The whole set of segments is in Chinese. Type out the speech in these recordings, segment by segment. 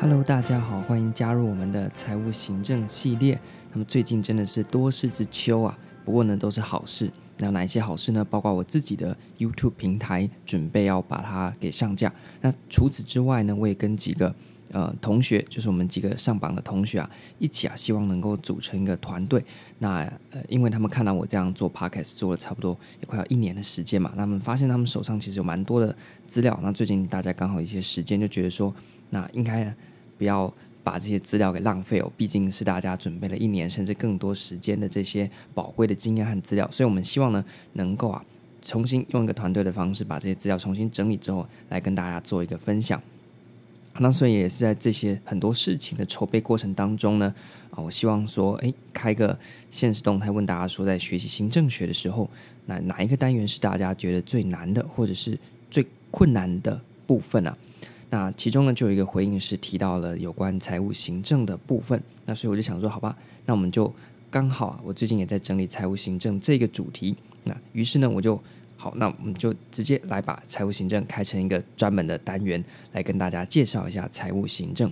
Hello，大家好，欢迎加入我们的财务行政系列。那么最近真的是多事之秋啊，不过呢都是好事。那哪一些好事呢？包括我自己的 YouTube 平台准备要把它给上架。那除此之外呢，我也跟几个呃同学，就是我们几个上榜的同学啊，一起啊，希望能够组成一个团队。那呃，因为他们看到我这样做 Podcast 做了差不多也快要一年的时间嘛，那他们发现他们手上其实有蛮多的资料。那最近大家刚好一些时间，就觉得说，那应该。不要把这些资料给浪费哦，毕竟是大家准备了一年甚至更多时间的这些宝贵的经验和资料，所以我们希望呢，能够啊，重新用一个团队的方式把这些资料重新整理之后，来跟大家做一个分享。那所以也是在这些很多事情的筹备过程当中呢，啊，我希望说，诶，开个现实动态问大家说，在学习行政学的时候，那哪一个单元是大家觉得最难的，或者是最困难的部分啊？那其中呢，就有一个回应是提到了有关财务行政的部分。那所以我就想说，好吧，那我们就刚好啊，我最近也在整理财务行政这个主题。那于是呢，我就好，那我们就直接来把财务行政开成一个专门的单元，来跟大家介绍一下财务行政。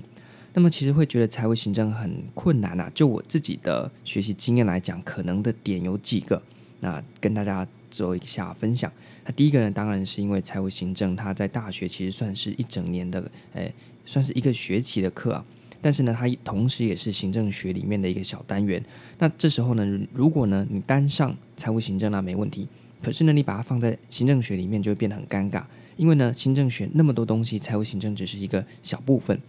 那么其实会觉得财务行政很困难啊，就我自己的学习经验来讲，可能的点有几个。那跟大家。做一下分享。那第一个呢，当然是因为财务行政，它在大学其实算是一整年的，诶，算是一个学期的课啊。但是呢，它同时也是行政学里面的一个小单元。那这时候呢，如果呢你单上财务行政那没问题。可是呢，你把它放在行政学里面就会变得很尴尬，因为呢，行政学那么多东西，财务行政只是一个小部分。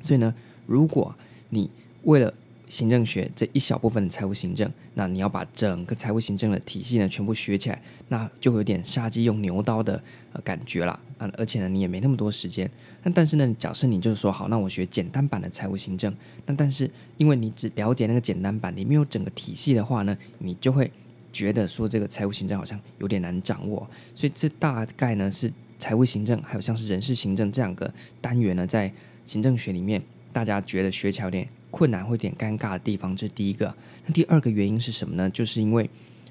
所以呢，如果你为了行政学这一小部分的财务行政，那你要把整个财务行政的体系呢全部学起来，那就会有点杀鸡用牛刀的感觉了啊！而且呢，你也没那么多时间。那但是呢，假设你就是说好，那我学简单版的财务行政，那但是因为你只了解那个简单版，你没有整个体系的话呢，你就会觉得说这个财务行政好像有点难掌握。所以这大概呢是财务行政还有像是人事行政这两个单元呢，在行政学里面大家觉得学起来有点。困难会有点尴尬的地方，这是第一个。那第二个原因是什么呢？就是因为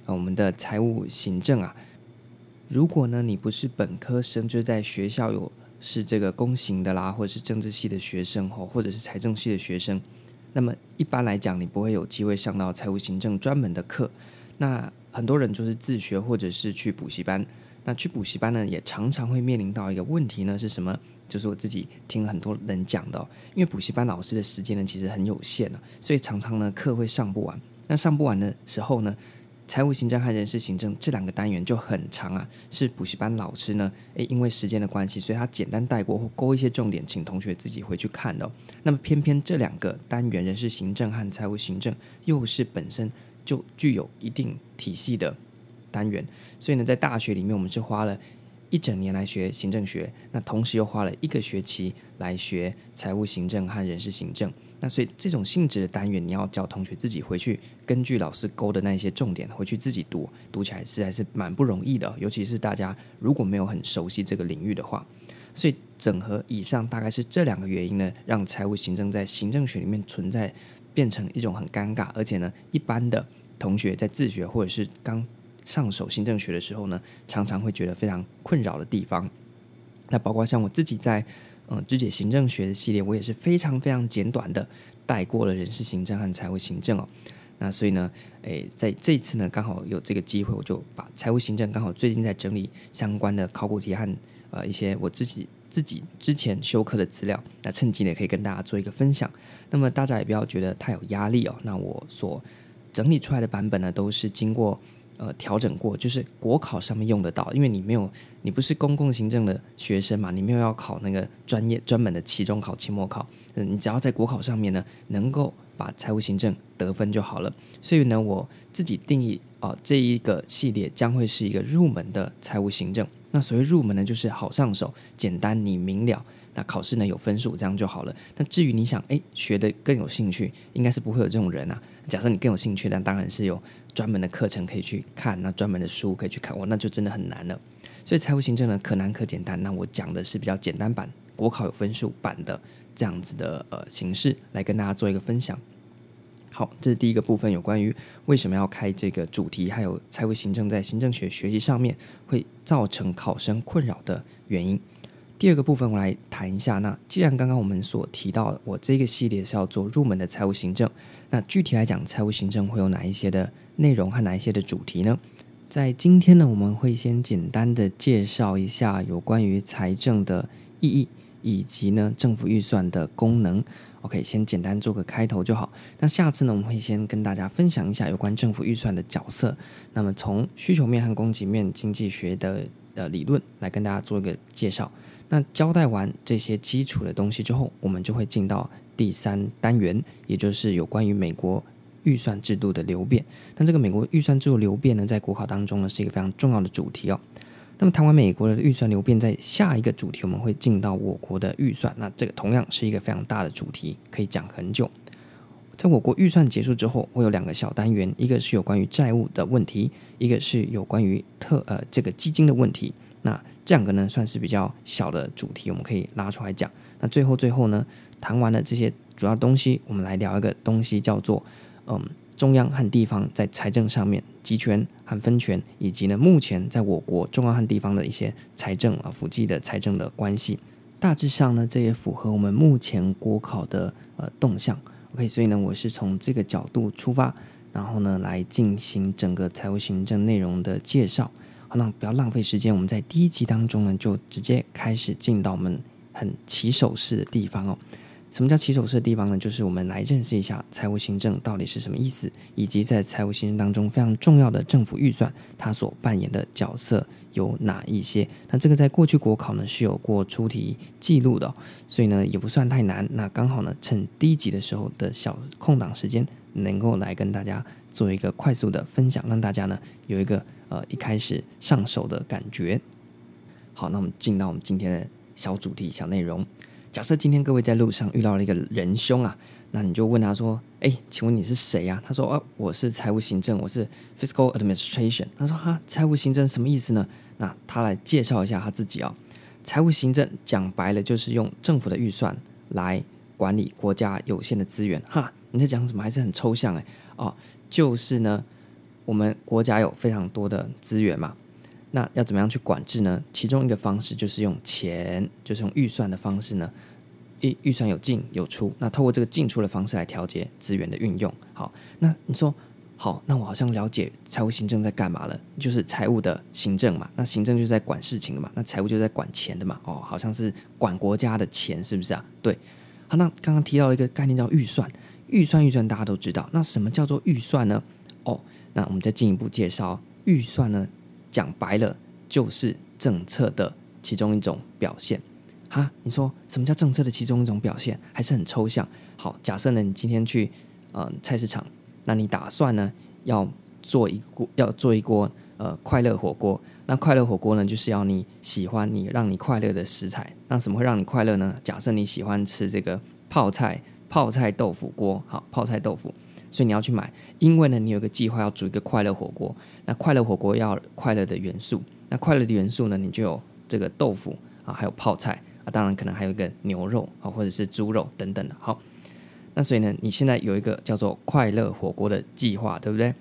呃，我们的财务行政啊，如果呢你不是本科生，就是在学校有是这个公行的啦，或者是政治系的学生吼，或者是财政系的学生，那么一般来讲，你不会有机会上到财务行政专门的课。那很多人就是自学，或者是去补习班。那去补习班呢，也常常会面临到一个问题呢，是什么？就是我自己听很多人讲的，因为补习班老师的时间呢，其实很有限啊，所以常常呢课会上不完。那上不完的时候呢，财务行政和人事行政这两个单元就很长啊，是补习班老师呢，诶，因为时间的关系，所以他简单带过或勾一些重点，请同学自己回去看的哦。那么偏偏这两个单元，人事行政和财务行政，又是本身就具有一定体系的。单元，所以呢，在大学里面，我们是花了一整年来学行政学，那同时又花了一个学期来学财务行政和人事行政。那所以这种性质的单元，你要叫同学自己回去，根据老师勾的那些重点回去自己读，读起来实在是蛮不容易的。尤其是大家如果没有很熟悉这个领域的话，所以整合以上大概是这两个原因呢，让财务行政在行政学里面存在变成一种很尴尬，而且呢，一般的同学在自学或者是刚上手行政学的时候呢，常常会觉得非常困扰的地方。那包括像我自己在嗯，肢解行政学的系列，我也是非常非常简短的带过了人事行政和财务行政哦。那所以呢，诶，在这次呢，刚好有这个机会，我就把财务行政刚好最近在整理相关的考古题和呃一些我自己自己之前修课的资料，那趁机呢可以跟大家做一个分享。那么大家也不要觉得太有压力哦。那我所整理出来的版本呢，都是经过。呃，调整过就是国考上面用得到，因为你没有，你不是公共行政的学生嘛，你没有要考那个专业专门的期中考、期末考，嗯，你只要在国考上面呢，能够把财务行政得分就好了。所以呢，我自己定义啊，这一个系列将会是一个入门的财务行政。那所谓入门呢，就是好上手、简单、你明了。那考试呢有分数，这样就好了。那至于你想诶学得更有兴趣，应该是不会有这种人啊。假设你更有兴趣，那当然是有专门的课程可以去看，那专门的书可以去看。哇，那就真的很难了。所以财务行政呢，可难可简单。那我讲的是比较简单版，国考有分数版的这样子的呃形式来跟大家做一个分享。好，这是第一个部分，有关于为什么要开这个主题，还有财务行政在行政学学习上面会造成考生困扰的原因。第二个部分，我来谈一下。那既然刚刚我们所提到，我这个系列是要做入门的财务行政，那具体来讲，财务行政会有哪一些的内容和哪一些的主题呢？在今天呢，我们会先简单的介绍一下有关于财政的意义，以及呢政府预算的功能。OK，先简单做个开头就好。那下次呢，我们会先跟大家分享一下有关政府预算的角色。那么从需求面和供给面经济学的呃理论来跟大家做一个介绍。那交代完这些基础的东西之后，我们就会进到第三单元，也就是有关于美国预算制度的流变。那这个美国预算制度流变呢，在国考当中呢，是一个非常重要的主题哦。那么谈完美国的预算流变，在下一个主题我们会进到我国的预算。那这个同样是一个非常大的主题，可以讲很久。在我国预算结束之后，会有两个小单元，一个是有关于债务的问题，一个是有关于特呃这个基金的问题。那这两个呢，算是比较小的主题，我们可以拉出来讲。那最后最后呢，谈完了这些主要东西，我们来聊一个东西，叫做嗯，中央和地方在财政上面集权和分权，以及呢，目前在我国中央和地方的一些财政啊，辅计的财政的关系。大致上呢，这也符合我们目前国考的呃动向。OK，所以呢，我是从这个角度出发，然后呢，来进行整个财务行政内容的介绍。好，那不要浪费时间，我们在第一集当中呢，就直接开始进到我们很起手式的地方哦。什么叫起手式的地方呢？就是我们来认识一下财务行政到底是什么意思，以及在财务行政当中非常重要的政府预算，它所扮演的角色有哪一些？那这个在过去国考呢是有过出题记录的，所以呢也不算太难。那刚好呢趁第一集的时候的小空档时间，能够来跟大家做一个快速的分享，让大家呢有一个。呃，一开始上手的感觉。好，那我们进到我们今天的小主题、小内容。假设今天各位在路上遇到了一个仁兄啊，那你就问他说：“哎，请问你是谁呀？”他说：“哦，我是财务行政，我是 Fiscal Administration。”他说：“哈，财务行政什么意思呢？”那他来介绍一下他自己啊。财务行政讲白了就是用政府的预算来管理国家有限的资源。哈，你在讲什么？还是很抽象哎。哦，就是呢。我们国家有非常多的资源嘛，那要怎么样去管制呢？其中一个方式就是用钱，就是用预算的方式呢，预预算有进有出，那透过这个进出的方式来调节资源的运用。好，那你说好，那我好像了解财务行政在干嘛了，就是财务的行政嘛。那行政就是在管事情的嘛，那财务就在管钱的嘛。哦，好像是管国家的钱，是不是啊？对。好，那刚刚提到一个概念叫预算，预算预算大家都知道，那什么叫做预算呢？哦。那我们再进一步介绍预算呢，讲白了就是政策的其中一种表现。哈，你说什么叫政策的其中一种表现？还是很抽象。好，假设呢，你今天去呃菜市场，那你打算呢要做一锅要做一锅呃快乐火锅。那快乐火锅呢，就是要你喜欢你让你快乐的食材。那什么会让你快乐呢？假设你喜欢吃这个泡菜泡菜豆腐锅，好，泡菜豆腐。所以你要去买，因为呢，你有个计划要煮一个快乐火锅。那快乐火锅要快乐的元素，那快乐的元素呢，你就有这个豆腐啊，还有泡菜啊，当然可能还有一个牛肉啊，或者是猪肉等等的。好，那所以呢，你现在有一个叫做快乐火锅的计划，对不对？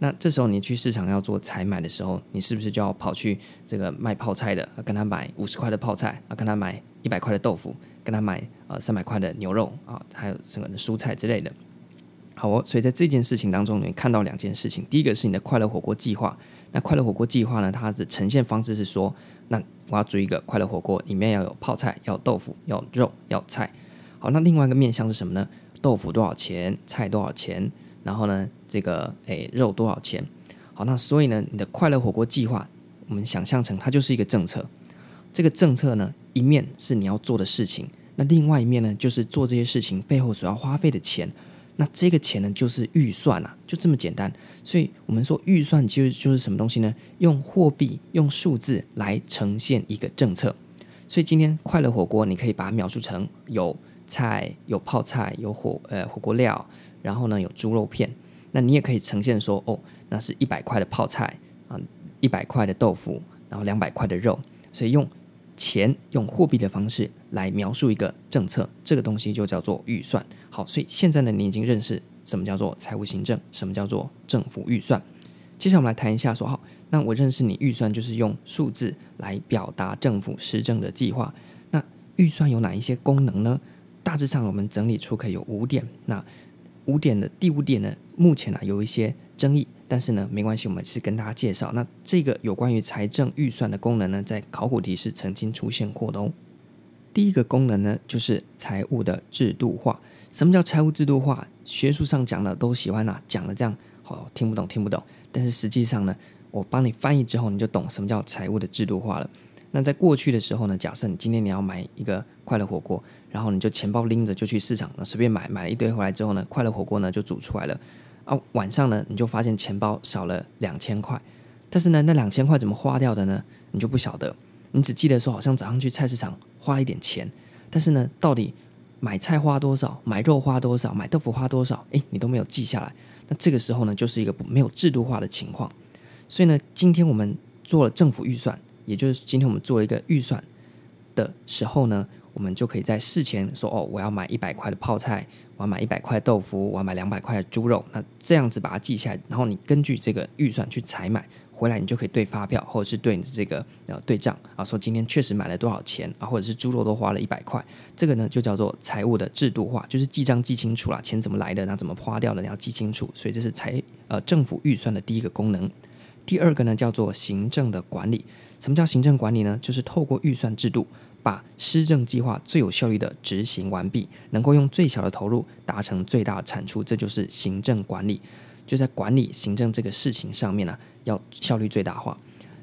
那这时候你去市场要做采买的时候，你是不是就要跑去这个卖泡菜的，跟他买五十块的泡菜啊，跟他买一百块的豆腐，跟他买呃三百块的牛肉啊，还有什么蔬菜之类的。好哦，所以在这件事情当中，你看到两件事情。第一个是你的快乐火锅计划。那快乐火锅计划呢，它的呈现方式是说，那我要煮一个快乐火锅，里面要有泡菜，要有豆腐，要有肉，要菜。好，那另外一个面向是什么呢？豆腐多少钱？菜多少钱？然后呢，这个诶肉多少钱？好，那所以呢，你的快乐火锅计划，我们想象成它就是一个政策。这个政策呢，一面是你要做的事情，那另外一面呢，就是做这些事情背后所要花费的钱。那这个钱呢，就是预算啊，就这么简单。所以我们说预算其实就是什么东西呢？用货币、用数字来呈现一个政策。所以今天快乐火锅，你可以把它描述成有菜、有泡菜、有火呃火锅料，然后呢有猪肉片。那你也可以呈现说，哦，那是一百块的泡菜啊，一百块的豆腐，然后两百块的肉。所以用钱、用货币的方式来描述一个政策，这个东西就叫做预算。好，所以现在呢，你已经认识什么叫做财务行政，什么叫做政府预算。接下来我们来谈一下说，好，那我认识你预算就是用数字来表达政府施政的计划。那预算有哪一些功能呢？大致上我们整理出可以有五点。那五点的第五点呢，目前呢、啊、有一些争议，但是呢没关系，我们是跟大家介绍。那这个有关于财政预算的功能呢，在考古题是曾经出现过的哦。第一个功能呢，就是财务的制度化。什么叫财务制度化？学术上讲的都喜欢啊，讲的这样好听不懂，听不懂。但是实际上呢，我帮你翻译之后，你就懂什么叫财务的制度化了。那在过去的时候呢，假设你今天你要买一个快乐火锅，然后你就钱包拎着就去市场，那随便买，买了一堆回来之后呢，快乐火锅呢就煮出来了。啊，晚上呢你就发现钱包少了两千块，但是呢那两千块怎么花掉的呢？你就不晓得，你只记得说好像早上去菜市场花了一点钱，但是呢到底买菜花多少，买肉花多少，买豆腐花多少，诶，你都没有记下来。那这个时候呢就是一个没有制度化的情况。所以呢，今天我们做了政府预算。也就是今天我们做了一个预算的时候呢，我们就可以在事前说哦，我要买一百块的泡菜，我要买一百块豆腐，我要买两百块猪肉。那这样子把它记下来，然后你根据这个预算去采买回来，你就可以对发票或者是对你的这个呃对账啊，说今天确实买了多少钱啊，或者是猪肉都花了一百块。这个呢就叫做财务的制度化，就是记账记清楚了，钱怎么来的，那怎么花掉的，你要记清楚。所以这是财呃政府预算的第一个功能。第二个呢叫做行政的管理。什么叫行政管理呢？就是透过预算制度，把施政计划最有效率的执行完毕，能够用最小的投入达成最大的产出，这就是行政管理。就在管理行政这个事情上面呢、要效率最大化。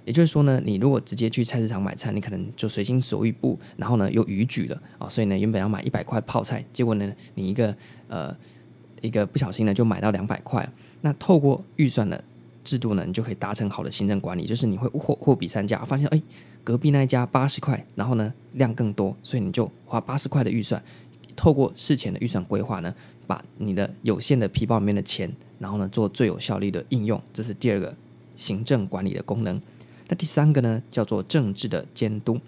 也就是说呢，你如果直接去菜市场买菜，你可能就随心所欲不，然后呢又逾矩了啊、所以呢原本要买一百块泡菜，结果呢你一个呃一个不小心呢就买到两百块。那透过预算的，制度呢，你就可以达成好的行政管理，就是你会货货比三家，发现哎，隔壁那一家八十块，然后呢量更多，所以你就花八十块的预算，透过事前的预算规划呢，把你的有限的皮包里面的钱，然后呢做最有效率的应用，这是第二个行政管理的功能。那第三个呢，叫做政治的监督。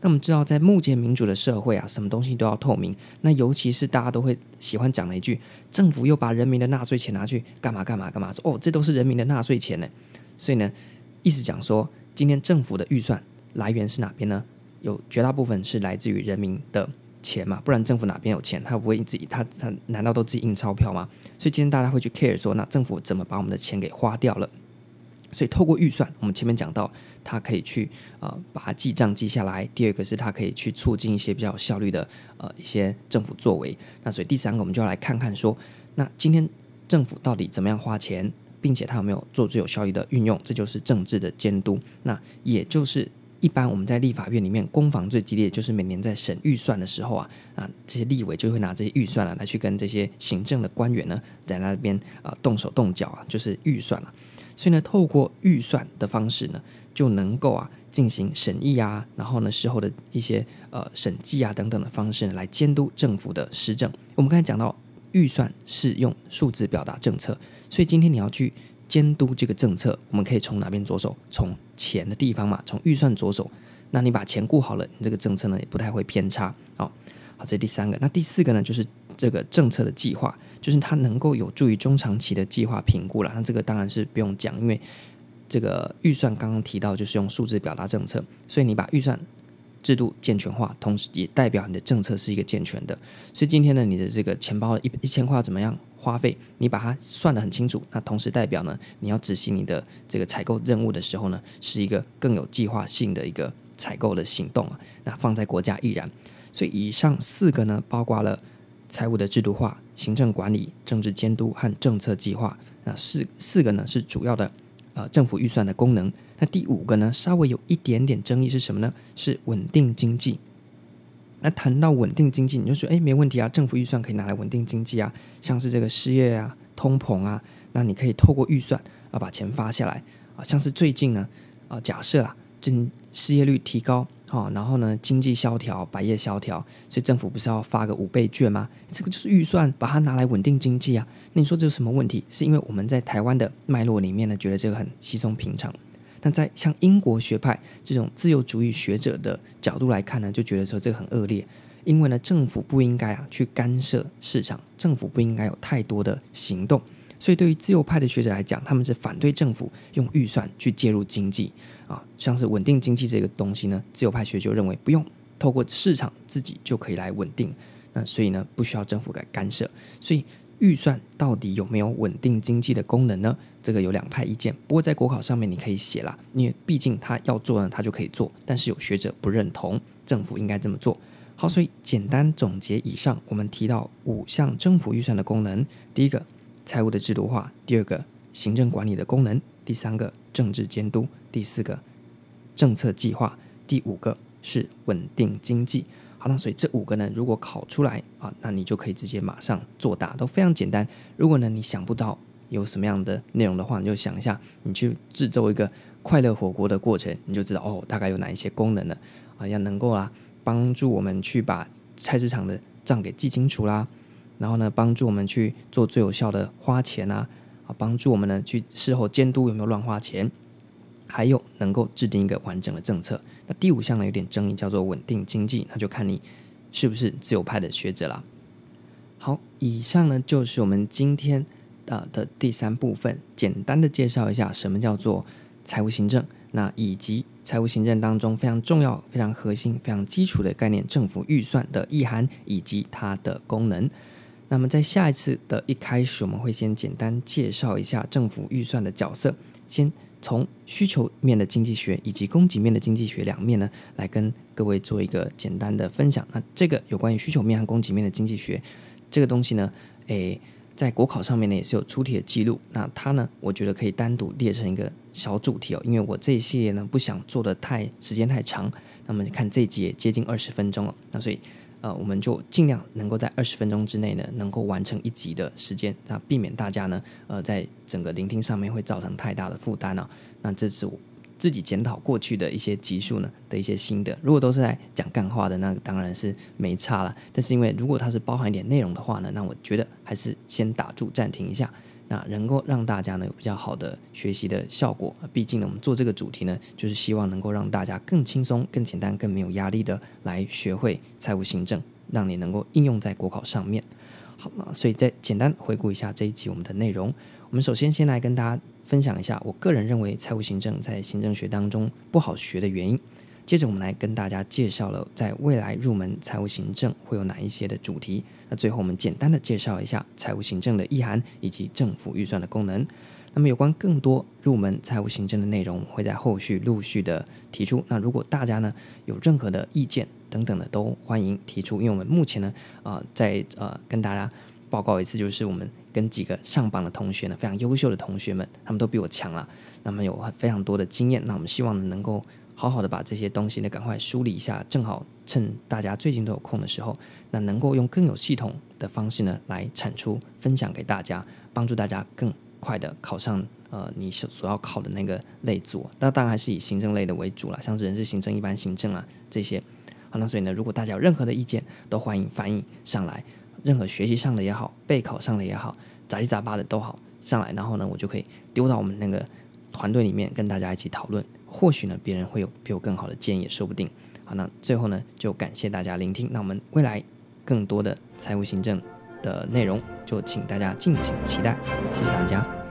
那我们知道，在目前民主的社会啊，什么东西都要透明。那尤其是大家都会喜欢讲的一句：“政府又把人民的纳税钱拿去干嘛干嘛干嘛？”说：“哦，这都是人民的纳税钱呢。”所以呢，意思讲说，今天政府的预算来源是哪边呢？有绝大部分是来自于人民的钱嘛，不然政府哪边有钱？他不会自己，他他难道都自己印钞票吗？所以今天大家会去 care 说，那政府怎么把我们的钱给花掉了？所以透过预算，我们前面讲到。它可以去呃把它记账记下来。第二个是它可以去促进一些比较有效率的呃一些政府作为。那所以第三个我们就要来看看说，那今天政府到底怎么样花钱，并且它有没有做最有效率的运用，这就是政治的监督。那也就是一般我们在立法院里面攻防最激烈，就是每年在审预算的时候啊啊这些立委就会拿这些预算啊来去跟这些行政的官员呢在那边啊、动手动脚啊，就是预算了、所以呢，透过预算的方式呢。就能够啊进行审议啊，然后呢事后的一些呃审计啊等等的方式来监督政府的施政。我们刚才讲到预算是用数字表达政策，所以今天你要去监督这个政策，我们可以从哪边着手？从钱的地方嘛，从预算着手。那你把钱顾好了，你这个政策呢也不太会偏差。好，好，这第三个。那第四个呢，就是这个政策的计划，就是它能够有助于中长期的计划评估了。那这个当然是不用讲，因为。这个预算刚刚提到，就是用数字表达政策，所以你把预算制度健全化，同时也代表你的政策是一个健全的。所以今天呢，你的这个钱包一一千块怎么样花费，你把它算得很清楚，那同时代表呢，你要执行你的这个采购任务的时候呢，是一个更有计划性的一个采购的行动啊。那放在国家亦然。所以以上四个呢，包括了财务的制度化、行政管理、政治监督和政策计划。那四四个呢是主要的。呃，政府预算的功能。那第五个呢，稍微有一点点争议是什么呢？是稳定经济。那谈到稳定经济，你就说，哎，没问题啊，政府预算可以拿来稳定经济啊，像是这个失业啊、通膨啊，那你可以透过预算啊把钱发下来啊，像是最近呢，啊，假设啊，就失业率提高。好，然后呢，经济萧条，百业萧条，所以政府不是要发个五倍券吗？这个就是预算，把它拿来稳定经济啊。那你说这有什么问题？是因为我们在台湾的脉络里面呢，觉得这个很稀松平常。但在像英国学派这种自由主义学者的角度来看呢，就觉得说这个很恶劣。因为呢，政府不应该啊去干涉市场，政府不应该有太多的行动。所以，对于自由派的学者来讲，他们是反对政府用预算去介入经济啊，像是稳定经济这个东西呢，自由派学者就认为不用透过市场自己就可以来稳定。那所以呢，不需要政府来干涉。所以，预算到底有没有稳定经济的功能呢？这个有两派意见。不过在国考上面你可以写啦，因为毕竟他要做呢，他就可以做。但是有学者不认同政府应该这么做。好，所以简单总结以上，我们提到五项政府预算的功能：第一个。财务的制度化，第二个行政管理的功能，第三个政治监督，第四个政策计划，第五个是稳定经济。好那，所以这五个呢，如果考出来啊，那你就可以直接马上作答，都非常简单。如果呢你想不到有什么样的内容的话，你就想一下，你去制作一个快乐火锅的过程，你就知道哦，大概有哪一些功能了啊，要能够啊帮助我们去把菜市场的账给记清楚啦。然后呢，帮助我们去做最有效的花钱啊，啊，帮助我们呢去事后监督有没有乱花钱，还有能够制定一个完整的政策。那第五项呢有点争议，叫做稳定经济，那就看你是不是自由派的学者啦。好，以上呢就是我们今天啊的第三部分，简单的介绍一下什么叫做财务行政，那以及财务行政当中非常重要、非常核心、非常基础的概念——政府预算的意涵以及它的功能。那么在下一次的一开始，我们会先简单介绍一下政府预算的角色，先从需求面的经济学以及供给面的经济学两面呢，来跟各位做一个简单的分享。那这个有关于需求面和供给面的经济学这个东西呢，诶，在国考上面呢也是有出题的记录。那它呢，我觉得可以单独列成一个小主题哦，因为我这一系列呢不想做的太时间太长。那么看这一集也接近二十分钟了，那所以。呃，我们就尽量能够在二十分钟之内呢，能够完成一集的时间，那避免大家呢，呃，在整个聆听上面会造成太大的负担啊。那这是我自己检讨过去的一些集数呢的一些心得。如果都是在讲干话的，那当然是没差了。但是因为如果它是包含一点内容的话呢，那我觉得还是先打住暂停一下。那能够让大家呢有比较好的学习的效果，毕竟呢我们做这个主题呢，就是希望能够让大家更轻松、更简单、更没有压力的来学会财务行政，让你能够应用在国考上面。好，那所以再简单回顾一下这一集我们的内容。我们首先先来跟大家分享一下，我个人认为财务行政在行政学当中不好学的原因。接着我们来跟大家介绍了在未来入门财务行政会有哪一些的主题。那最后我们简单的介绍一下财务行政的意涵以及政府预算的功能。那么有关更多入门财务行政的内容，会在后续陆续的提出。那如果大家呢有任何的意见等等的，都欢迎提出。因为我们目前呢，呃，在呃跟大家报告一次，就是我们跟几个上榜的同学呢，非常优秀的同学们，他们都比我强了，那么有非常多的经验。那我们希望呢能够。好好的把这些东西呢，赶快梳理一下，正好趁大家最近都有空的时候，那能够用更有系统的方式呢，来产出分享给大家，帮助大家更快的考上呃你所所要考的那个类组。那当然还是以行政类的为主了，像是人事行政、一般行政啊这些。好，那所以呢，如果大家有任何的意见，都欢迎反映上来，任何学习上的也好，备考上的也好，杂七杂八的都好上来，然后呢，我就可以丢到我们那个团队里面跟大家一起讨论。或许呢，别人会有比我更好的建议，也说不定。好，那最后呢，就感谢大家聆听。那我们未来更多的财务行政的内容，就请大家敬请期待。谢谢大家。